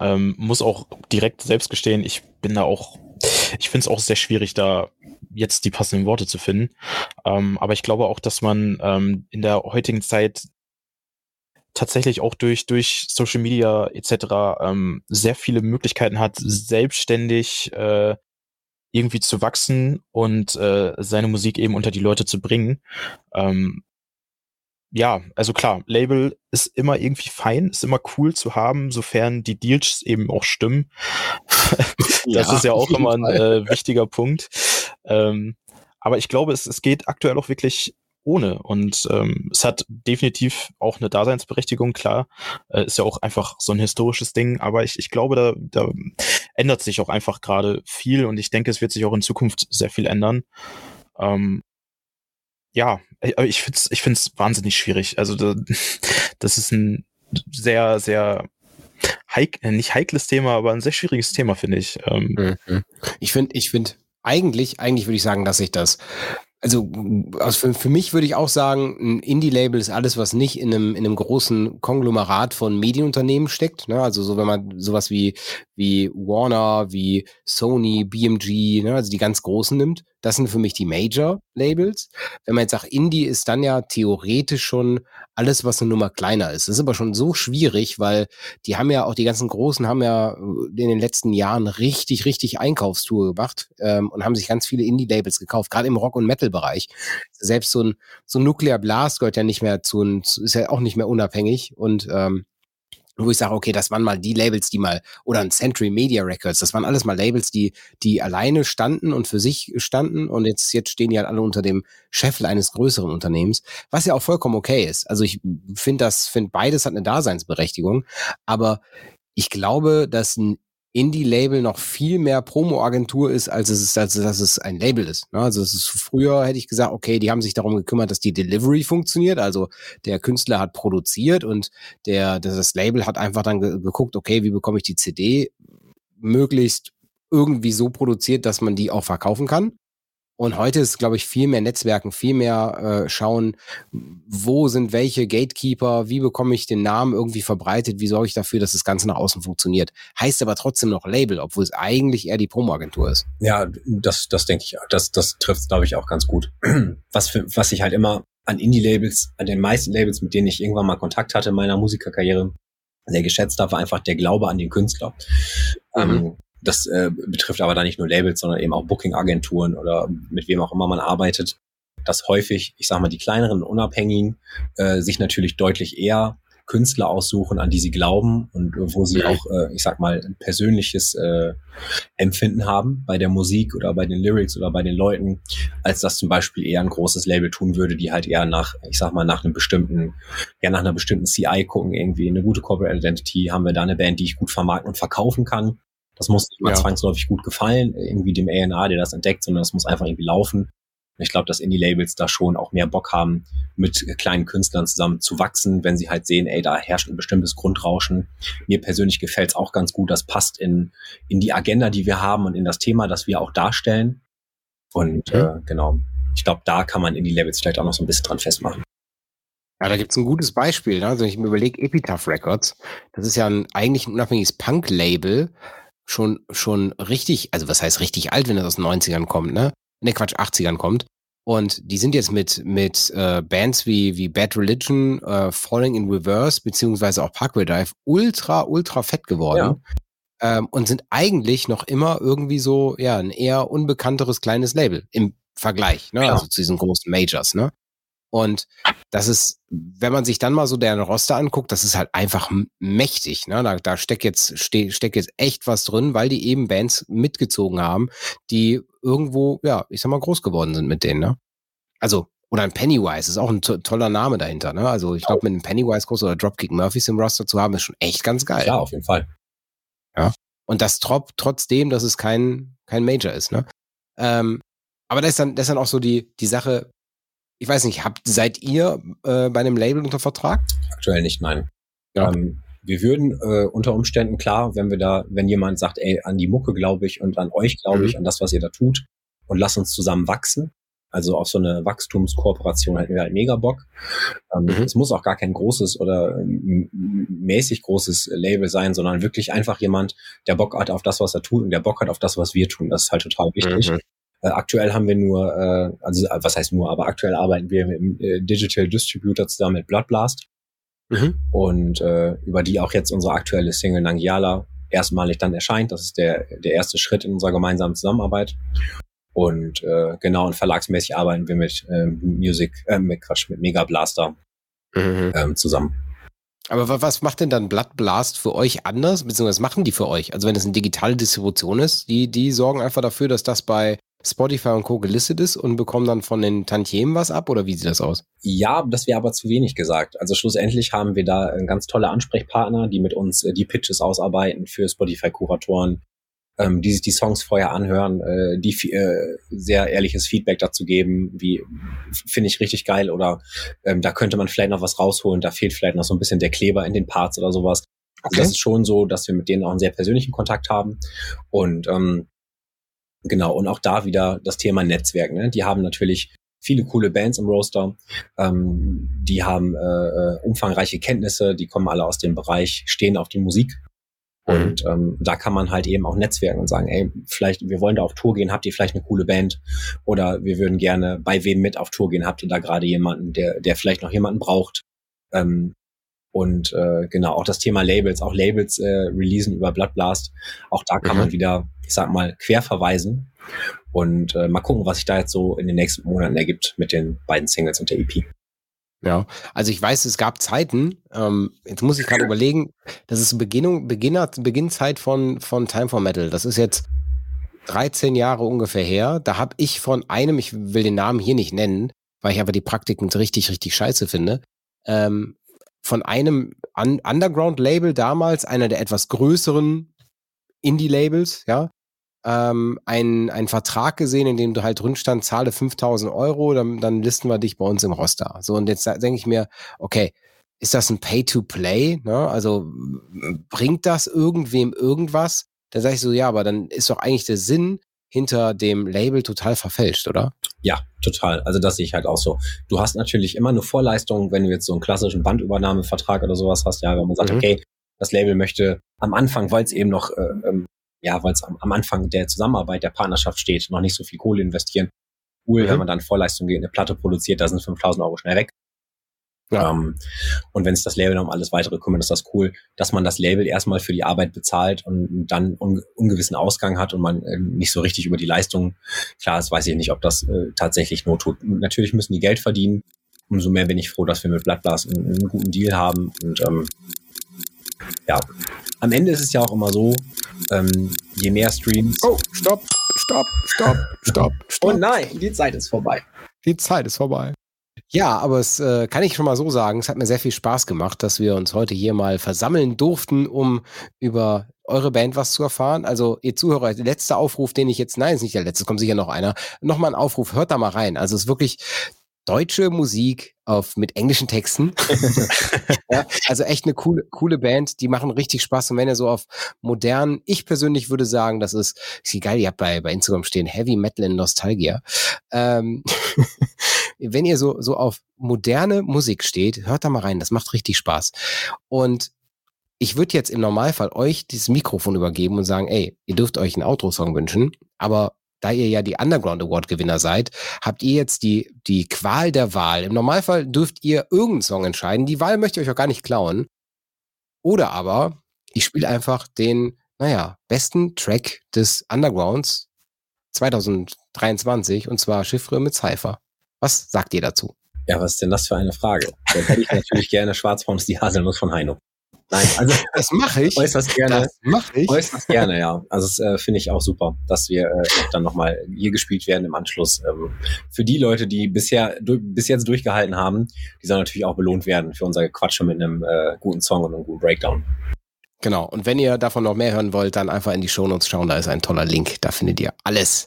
Speaker 4: Ähm, muss auch direkt selbst gestehen, ich bin da auch, ich finde es auch sehr schwierig, da jetzt die passenden Worte zu finden. Ähm, aber ich glaube auch, dass man ähm, in der heutigen Zeit tatsächlich auch durch, durch Social Media etc. Ähm, sehr viele Möglichkeiten hat, selbstständig äh, irgendwie zu wachsen und äh, seine Musik eben unter die Leute zu bringen. Ähm, ja, also klar, Label ist immer irgendwie fein, ist immer cool zu haben, sofern die Deals eben auch stimmen. das ja, ist ja auch immer ein äh, wichtiger Punkt. Ähm, aber ich glaube, es, es geht aktuell auch wirklich ohne. Und ähm, es hat definitiv auch eine Daseinsberechtigung, klar. Äh, ist ja auch einfach so ein historisches Ding, aber ich, ich glaube, da, da ändert sich auch einfach gerade viel und ich denke, es wird sich auch in Zukunft sehr viel ändern. Ähm, ja, aber ich finde es ich find's wahnsinnig schwierig. Also da, das ist ein sehr, sehr heik äh, nicht heikles Thema, aber ein sehr schwieriges Thema, finde ich. Ähm,
Speaker 2: mhm. Ich finde, ich finde, eigentlich, eigentlich würde ich sagen, dass sich das also, also für, für mich würde ich auch sagen, ein Indie-Label ist alles, was nicht in einem, in einem großen Konglomerat von Medienunternehmen steckt. Ne? Also so, wenn man sowas wie, wie Warner, wie Sony, BMG, ne? also die ganz großen nimmt, das sind für mich die Major-Labels. Wenn man jetzt sagt, Indie ist dann ja theoretisch schon alles, was eine Nummer kleiner ist. Das ist aber schon so schwierig, weil die haben ja auch, die ganzen Großen haben ja in den letzten Jahren richtig, richtig Einkaufstour gemacht ähm, und haben sich ganz viele Indie-Labels gekauft, gerade im Rock- und Metal-Bereich. Selbst so ein, so ein Nuclear Blast gehört ja nicht mehr zu, ist ja auch nicht mehr unabhängig und ähm, wo ich sage, okay, das waren mal die Labels, die mal, oder ein Century Media Records, das waren alles mal Labels, die, die alleine standen und für sich standen und jetzt, jetzt stehen die halt alle unter dem Scheffel eines größeren Unternehmens, was ja auch vollkommen okay ist. Also ich finde das, finde beides hat eine Daseinsberechtigung, aber ich glaube, dass ein Indie-Label noch viel mehr Promo-Agentur ist, als es ist, als dass es ein Label ist. Ne? Also es ist früher hätte ich gesagt, okay, die haben sich darum gekümmert, dass die Delivery funktioniert. Also der Künstler hat produziert und der das Label hat einfach dann geguckt, okay, wie bekomme ich die CD möglichst irgendwie so produziert, dass man die auch verkaufen kann. Und heute ist, glaube ich, viel mehr Netzwerken, viel mehr äh, schauen, wo sind welche Gatekeeper, wie bekomme ich den Namen irgendwie verbreitet, wie sorge ich dafür, dass das Ganze nach außen funktioniert. Heißt aber trotzdem noch Label, obwohl es eigentlich eher die Promo-Agentur ist.
Speaker 3: Ja, das, das denke ich, das, das trifft glaube ich, auch ganz gut. Was, für, was ich halt immer an Indie-Labels, an den meisten Labels, mit denen ich irgendwann mal Kontakt hatte in meiner Musikerkarriere, sehr geschätzt habe, war einfach der Glaube an den Künstler. Mhm. Ähm, das äh, betrifft aber da nicht nur Labels, sondern eben auch Booking-Agenturen oder mit wem auch immer man arbeitet, dass häufig, ich sag mal, die kleineren Unabhängigen äh, sich natürlich deutlich eher Künstler aussuchen, an die sie glauben und wo sie auch, äh, ich sag mal, ein persönliches äh, Empfinden haben bei der Musik oder bei den Lyrics oder bei den Leuten, als das zum Beispiel eher ein großes Label tun würde, die halt eher nach, ich sag mal, nach einem bestimmten, ja, nach einer bestimmten CI gucken, irgendwie eine gute Corporate Identity, haben wir da eine Band, die ich gut vermarkten und verkaufen kann das muss nicht immer ja. zwangsläufig gut gefallen, irgendwie dem A&R, der das entdeckt, sondern das muss einfach irgendwie laufen. Und ich glaube, dass Indie-Labels da schon auch mehr Bock haben, mit kleinen Künstlern zusammen zu wachsen, wenn sie halt sehen, ey, da herrscht ein bestimmtes Grundrauschen. Mir persönlich gefällt es auch ganz gut. Das passt in, in die Agenda, die wir haben und in das Thema, das wir auch darstellen. Und mhm. äh, genau, ich glaube, da kann man Indie-Labels vielleicht auch noch so ein bisschen dran festmachen.
Speaker 2: Ja, da gibt's ein gutes Beispiel. Ne? Also ich mir überlege, Epitaph Records, das ist ja ein, eigentlich ein unabhängiges Punk-Label, schon, schon richtig, also was heißt richtig alt, wenn das aus den 90ern kommt, ne? Ne, Quatsch, 80ern kommt. Und die sind jetzt mit, mit äh, Bands wie, wie Bad Religion, äh, Falling in Reverse, beziehungsweise auch Parkway Drive ultra, ultra fett geworden. Ja. Ähm, und sind eigentlich noch immer irgendwie so, ja, ein eher unbekannteres kleines Label im Vergleich, ne? Ja. Also zu diesen großen Majors, ne? Und das ist, wenn man sich dann mal so deren Roster anguckt, das ist halt einfach mächtig. Ne? Da, da steckt jetzt, ste steckt jetzt echt was drin, weil die eben Bands mitgezogen haben, die irgendwo, ja, ich sag mal, groß geworden sind mit denen. Ne? Also, oder ein Pennywise ist auch ein to toller Name dahinter. Ne? Also ich glaube, mit einem Pennywise groß oder Dropkick Murphys im Roster zu haben, ist schon echt ganz geil.
Speaker 3: Ja, auf jeden Fall.
Speaker 2: Ja. Und das trop, trotzdem, dass es kein, kein Major ist, ne? Ähm, aber das ist dann, das ist dann auch so die, die Sache, ich weiß nicht, habt, seid ihr äh, bei einem Label unter Vertrag?
Speaker 3: Aktuell nicht, nein.
Speaker 2: Ja.
Speaker 3: Ähm, wir würden äh, unter Umständen klar, wenn wir da, wenn jemand sagt, ey, an die Mucke glaube ich und an euch glaube
Speaker 2: Mhm.
Speaker 3: ich, an das, was ihr da tut und lasst uns zusammen wachsen. Also auf so eine Wachstumskooperation hätten wir halt mega Bock. Ähm,
Speaker 2: Mhm.
Speaker 3: Es muss auch gar kein großes oder ähm, mäßig großes Label sein, sondern wirklich einfach jemand, der Bock hat auf das, was er tut und der Bock hat auf das, was wir tun. Das ist halt total wichtig.
Speaker 2: Mhm.
Speaker 3: Äh, aktuell haben wir nur, äh, also äh, was heißt nur, aber aktuell arbeiten wir mit äh, Digital Distributor zusammen mit Blood Blast
Speaker 2: Mhm.
Speaker 3: und äh, über die auch jetzt unsere aktuelle Single Nangiala erstmalig dann erscheint. Das ist der, der erste Schritt in unserer gemeinsamen Zusammenarbeit. Und äh, genau, und verlagsmäßig arbeiten wir mit ähm, Music, äh, mit Quatsch, mit Mega Blaster
Speaker 2: Mhm.
Speaker 3: ähm, zusammen.
Speaker 2: Aber wa- was macht denn dann Blood Blast für euch anders? Beziehungsweise was machen die für euch? Also wenn es eine digitale Distribution ist, die, die sorgen einfach dafür, dass das bei Spotify und Co. gelistet ist und bekommen dann von den Tantiemen was ab oder wie sieht das aus?
Speaker 3: Ja, das wäre aber zu wenig gesagt. Also schlussendlich haben wir da äh, ganz tolle Ansprechpartner, die mit uns äh, die Pitches ausarbeiten für Spotify-Kuratoren, ähm, die sich die Songs vorher anhören, äh, die äh, sehr ehrliches Feedback dazu geben, wie finde ich richtig geil oder ähm, da könnte man vielleicht noch was rausholen, da fehlt vielleicht noch so ein bisschen der Kleber in den Parts oder sowas. Also das ist schon so, dass wir mit denen auch einen sehr persönlichen Kontakt haben und ähm, genau und auch da wieder das Thema Netzwerk. Ne? Die haben natürlich viele coole Bands im Roster, ähm, die haben äh, äh, umfangreiche Kenntnisse, die kommen alle aus dem Bereich, stehen auf die Musik und ähm, da kann man halt eben auch netzwerken und sagen, ey, vielleicht, wir wollen da auf Tour gehen, habt ihr vielleicht eine coole Band? Oder wir würden gerne bei wem mit auf Tour gehen, habt ihr da gerade jemanden, der, der vielleicht noch jemanden braucht? Ähm, und äh, genau, auch das Thema Labels, auch Labels äh, releasen über Blood Blast. Auch da kann
Speaker 2: Mhm.
Speaker 3: man wieder, ich sag mal, quer verweisen. Und äh, mal gucken, was sich da jetzt so in den nächsten Monaten ergibt mit den beiden Singles und der EP.
Speaker 2: Ja, also ich weiß, es gab Zeiten, ähm, jetzt muss ich gerade überlegen, das ist Beginnung, Beginner, Beginnzeit von, von Time for Metal. Das ist jetzt 13 Jahre ungefähr her. Da habe ich von einem, ich will den Namen hier nicht nennen, weil ich aber die Praktiken richtig, richtig scheiße finde, ähm, von einem Un Underground-Label damals, einer der etwas größeren Indie-Labels, ja, ähm, einen, Vertrag gesehen, in dem du halt drin stand, zahle 5000 Euro, dann, dann listen wir dich bei uns im Roster. So, und jetzt denke ich mir, okay, ist das ein Pay-to-Play? Ne? Also bringt das irgendwem irgendwas? Da sage ich so, ja, aber dann ist doch eigentlich der Sinn hinter dem Label total verfälscht, oder?
Speaker 3: Ja, total. Also das sehe ich halt auch so. Du hast natürlich immer eine Vorleistung, wenn du jetzt so einen klassischen Bandübernahmevertrag oder sowas hast, ja, wenn man sagt,
Speaker 2: Mhm.
Speaker 3: okay, das Label möchte am Anfang, weil es eben noch, äh, ähm, ja, weil es am, am Anfang der Zusammenarbeit, der Partnerschaft steht, noch nicht so viel Kohle investieren. Cool,
Speaker 2: Mhm.
Speaker 3: wenn man dann Vorleistung geht, eine Platte produziert, da sind 5000 Euro schnell weg.
Speaker 2: Ja.
Speaker 3: Ähm, und wenn es das Label noch um alles weitere kümmert, ist das cool, dass man das Label erstmal für die Arbeit bezahlt und dann un ungewissen Ausgang hat und man äh, nicht so richtig über die Leistung, klar, das weiß ich nicht, ob das äh, tatsächlich not tut. Natürlich müssen die Geld verdienen. Umso mehr bin ich froh, dass wir mit Blood Blast einen, einen guten Deal haben. Und ähm, ja, am Ende ist es ja auch immer so, ähm, je mehr Streams.
Speaker 2: Oh, stopp, stopp, stopp, stopp, stopp.
Speaker 3: Oh nein, die Zeit ist vorbei.
Speaker 2: Die Zeit ist vorbei. Ja, aber es äh, kann ich schon mal so sagen, es hat mir sehr viel Spaß gemacht, dass wir uns heute hier mal versammeln durften, um über eure Band was zu erfahren. Also ihr Zuhörer, der letzte Aufruf, den ich jetzt, nein, ist nicht der letzte, kommt sicher noch einer, nochmal ein Aufruf, hört da mal rein. Also es ist wirklich deutsche Musik auf mit englischen Texten. ja, also echt eine coole, coole Band, die machen richtig Spaß. Und wenn ihr so auf modern, ich persönlich würde sagen, das ist, ist geil, ihr habt bei, bei Instagram stehen, Heavy Metal in Nostalgia. Ähm, wenn ihr so, so auf moderne Musik steht, hört da mal rein, das macht richtig Spaß. Und ich würde jetzt im Normalfall euch dieses Mikrofon übergeben und sagen, ey, ihr dürft euch einen Outro-Song wünschen, aber da ihr ja die Underground Award Gewinner seid, habt ihr jetzt die, die Qual der Wahl. Im Normalfall dürft ihr irgendeinen Song entscheiden. Die Wahl möchte ich euch auch gar nicht klauen. Oder aber ich spiele einfach den, naja, besten Track des Undergrounds 2023 und zwar Chiffre mit Cypher. Was sagt ihr dazu?
Speaker 3: Ja, was ist denn das für eine Frage? Dann hätte ich natürlich gerne Schwarzbraun die Haselnuss von Heino. Nein, also
Speaker 2: Das mache ich.
Speaker 3: äußerst gerne.
Speaker 2: Das mache ich.
Speaker 3: Äußerst gerne, ja. Also das äh, finde ich auch super, dass wir äh, dann nochmal hier gespielt werden im Anschluss. Ähm, für die Leute, die bisher du, bis jetzt durchgehalten haben, die sollen natürlich auch belohnt werden für unser Quatsche mit einem äh, guten Song und einem guten Breakdown.
Speaker 5: Genau. Und wenn ihr davon noch mehr hören wollt, dann einfach in die Shownotes schauen. Da ist ein toller Link. Da findet ihr alles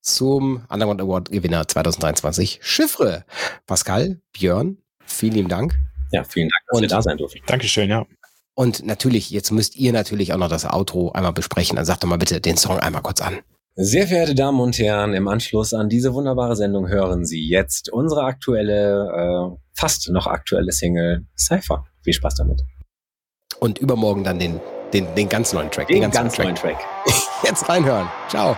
Speaker 5: zum Underground Award Gewinner 2023. Chiffre. Pascal, Björn, vielen lieben Dank.
Speaker 3: Ja, vielen Dank, dass
Speaker 5: und,
Speaker 3: wir da sein durften.
Speaker 4: Dankeschön, ja.
Speaker 5: Und natürlich, jetzt müsst ihr natürlich auch noch das Outro einmal besprechen. Dann sagt doch mal bitte den Song einmal kurz an.
Speaker 3: Sehr verehrte Damen und Herren, im Anschluss an diese wunderbare Sendung hören Sie jetzt unsere aktuelle, äh, fast noch aktuelle Single Cypher. Viel Spaß damit.
Speaker 5: Und übermorgen dann den, den, den ganz neuen Track.
Speaker 3: Den, den
Speaker 5: ganz,
Speaker 3: ganz
Speaker 5: neuen
Speaker 3: Track.
Speaker 5: Track. Jetzt reinhören. Ciao.